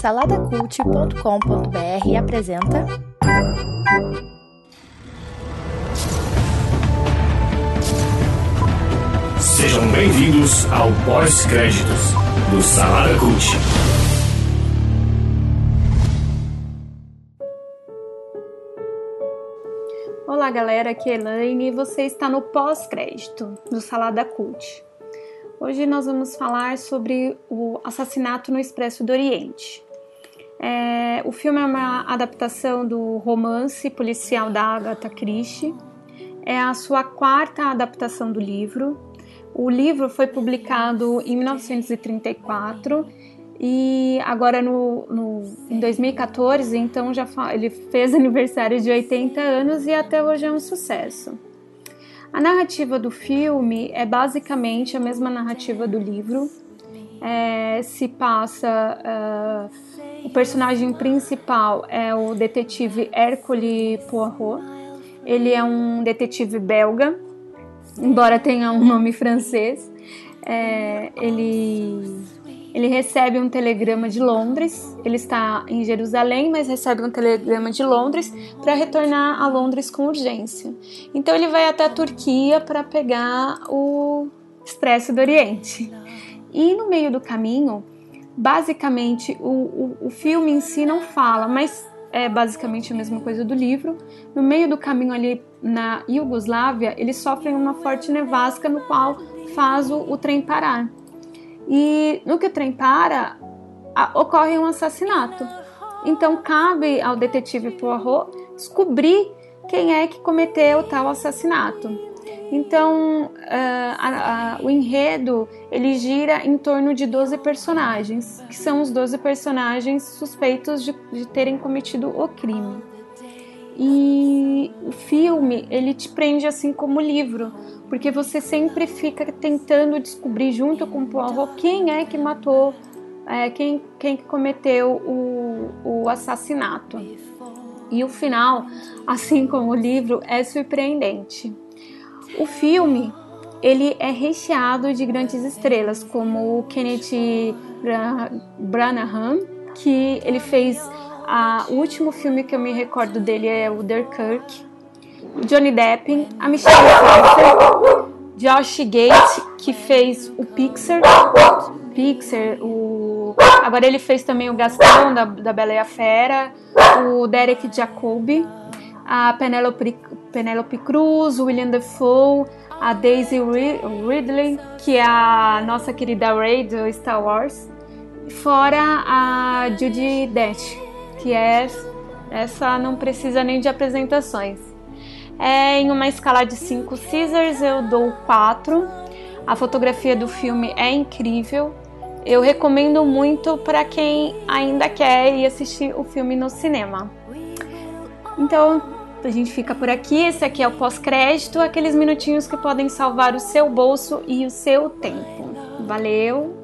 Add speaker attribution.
Speaker 1: Saladacult.com.br apresenta.
Speaker 2: Sejam bem-vindos ao pós-créditos do Salada Cult.
Speaker 3: Olá galera, aqui é Elaine e você está no pós-crédito do Salada Cult. Hoje nós vamos falar sobre o assassinato no Expresso do Oriente. É, o filme é uma adaptação do romance policial da Agatha Christie. É a sua quarta adaptação do livro. O livro foi publicado em 1934 e agora no, no, em 2014, então já ele fez aniversário de 80 anos e até hoje é um sucesso. A narrativa do filme é basicamente a mesma narrativa do livro. É, se passa. Uh, o personagem principal é o detetive Hercule Poirot. Ele é um detetive belga, embora tenha um nome francês. É, ele ele recebe um telegrama de Londres. Ele está em Jerusalém, mas recebe um telegrama de Londres para retornar a Londres com urgência. Então ele vai até a Turquia para pegar o Expresso do Oriente. E no meio do caminho, basicamente, o, o, o filme em si não fala, mas é basicamente a mesma coisa do livro. No meio do caminho ali na Iugoslávia, eles sofrem uma forte nevasca no qual faz o, o trem parar. E no que o trem para, ocorre um assassinato. Então cabe ao detetive Poirot descobrir quem é que cometeu tal assassinato. Então, uh, a, a, o enredo ele gira em torno de 12 personagens, que são os 12 personagens suspeitos de, de terem cometido o crime. E o filme ele te prende assim como o livro, porque você sempre fica tentando descobrir junto com o Poirot quem é que matou, é, quem, quem cometeu o, o assassinato. E o final, assim como o livro, é surpreendente. O filme ele é recheado de grandes estrelas, como o Kenneth Branagh, que ele fez a, o último filme que eu me recordo dele é o Kirk Johnny Depp, a Michelle Pfeiffer, Josh Gate, que fez o Pixar, Pixar, o... agora ele fez também o Gastão da, da Bela e a Fera, o Derek Jacobi, a Penelope, Penelope Cruz, o William Defoe, a Daisy Ridley, que é a nossa querida Rey do Star Wars, fora a Judy Dench, que é essa não precisa nem de apresentações. É, em uma escala de 5 Caesars, eu dou 4. A fotografia do filme é incrível. Eu recomendo muito para quem ainda quer ir assistir o filme no cinema. Então, a gente fica por aqui. Esse aqui é o pós-crédito, aqueles minutinhos que podem salvar o seu bolso e o seu tempo. Valeu!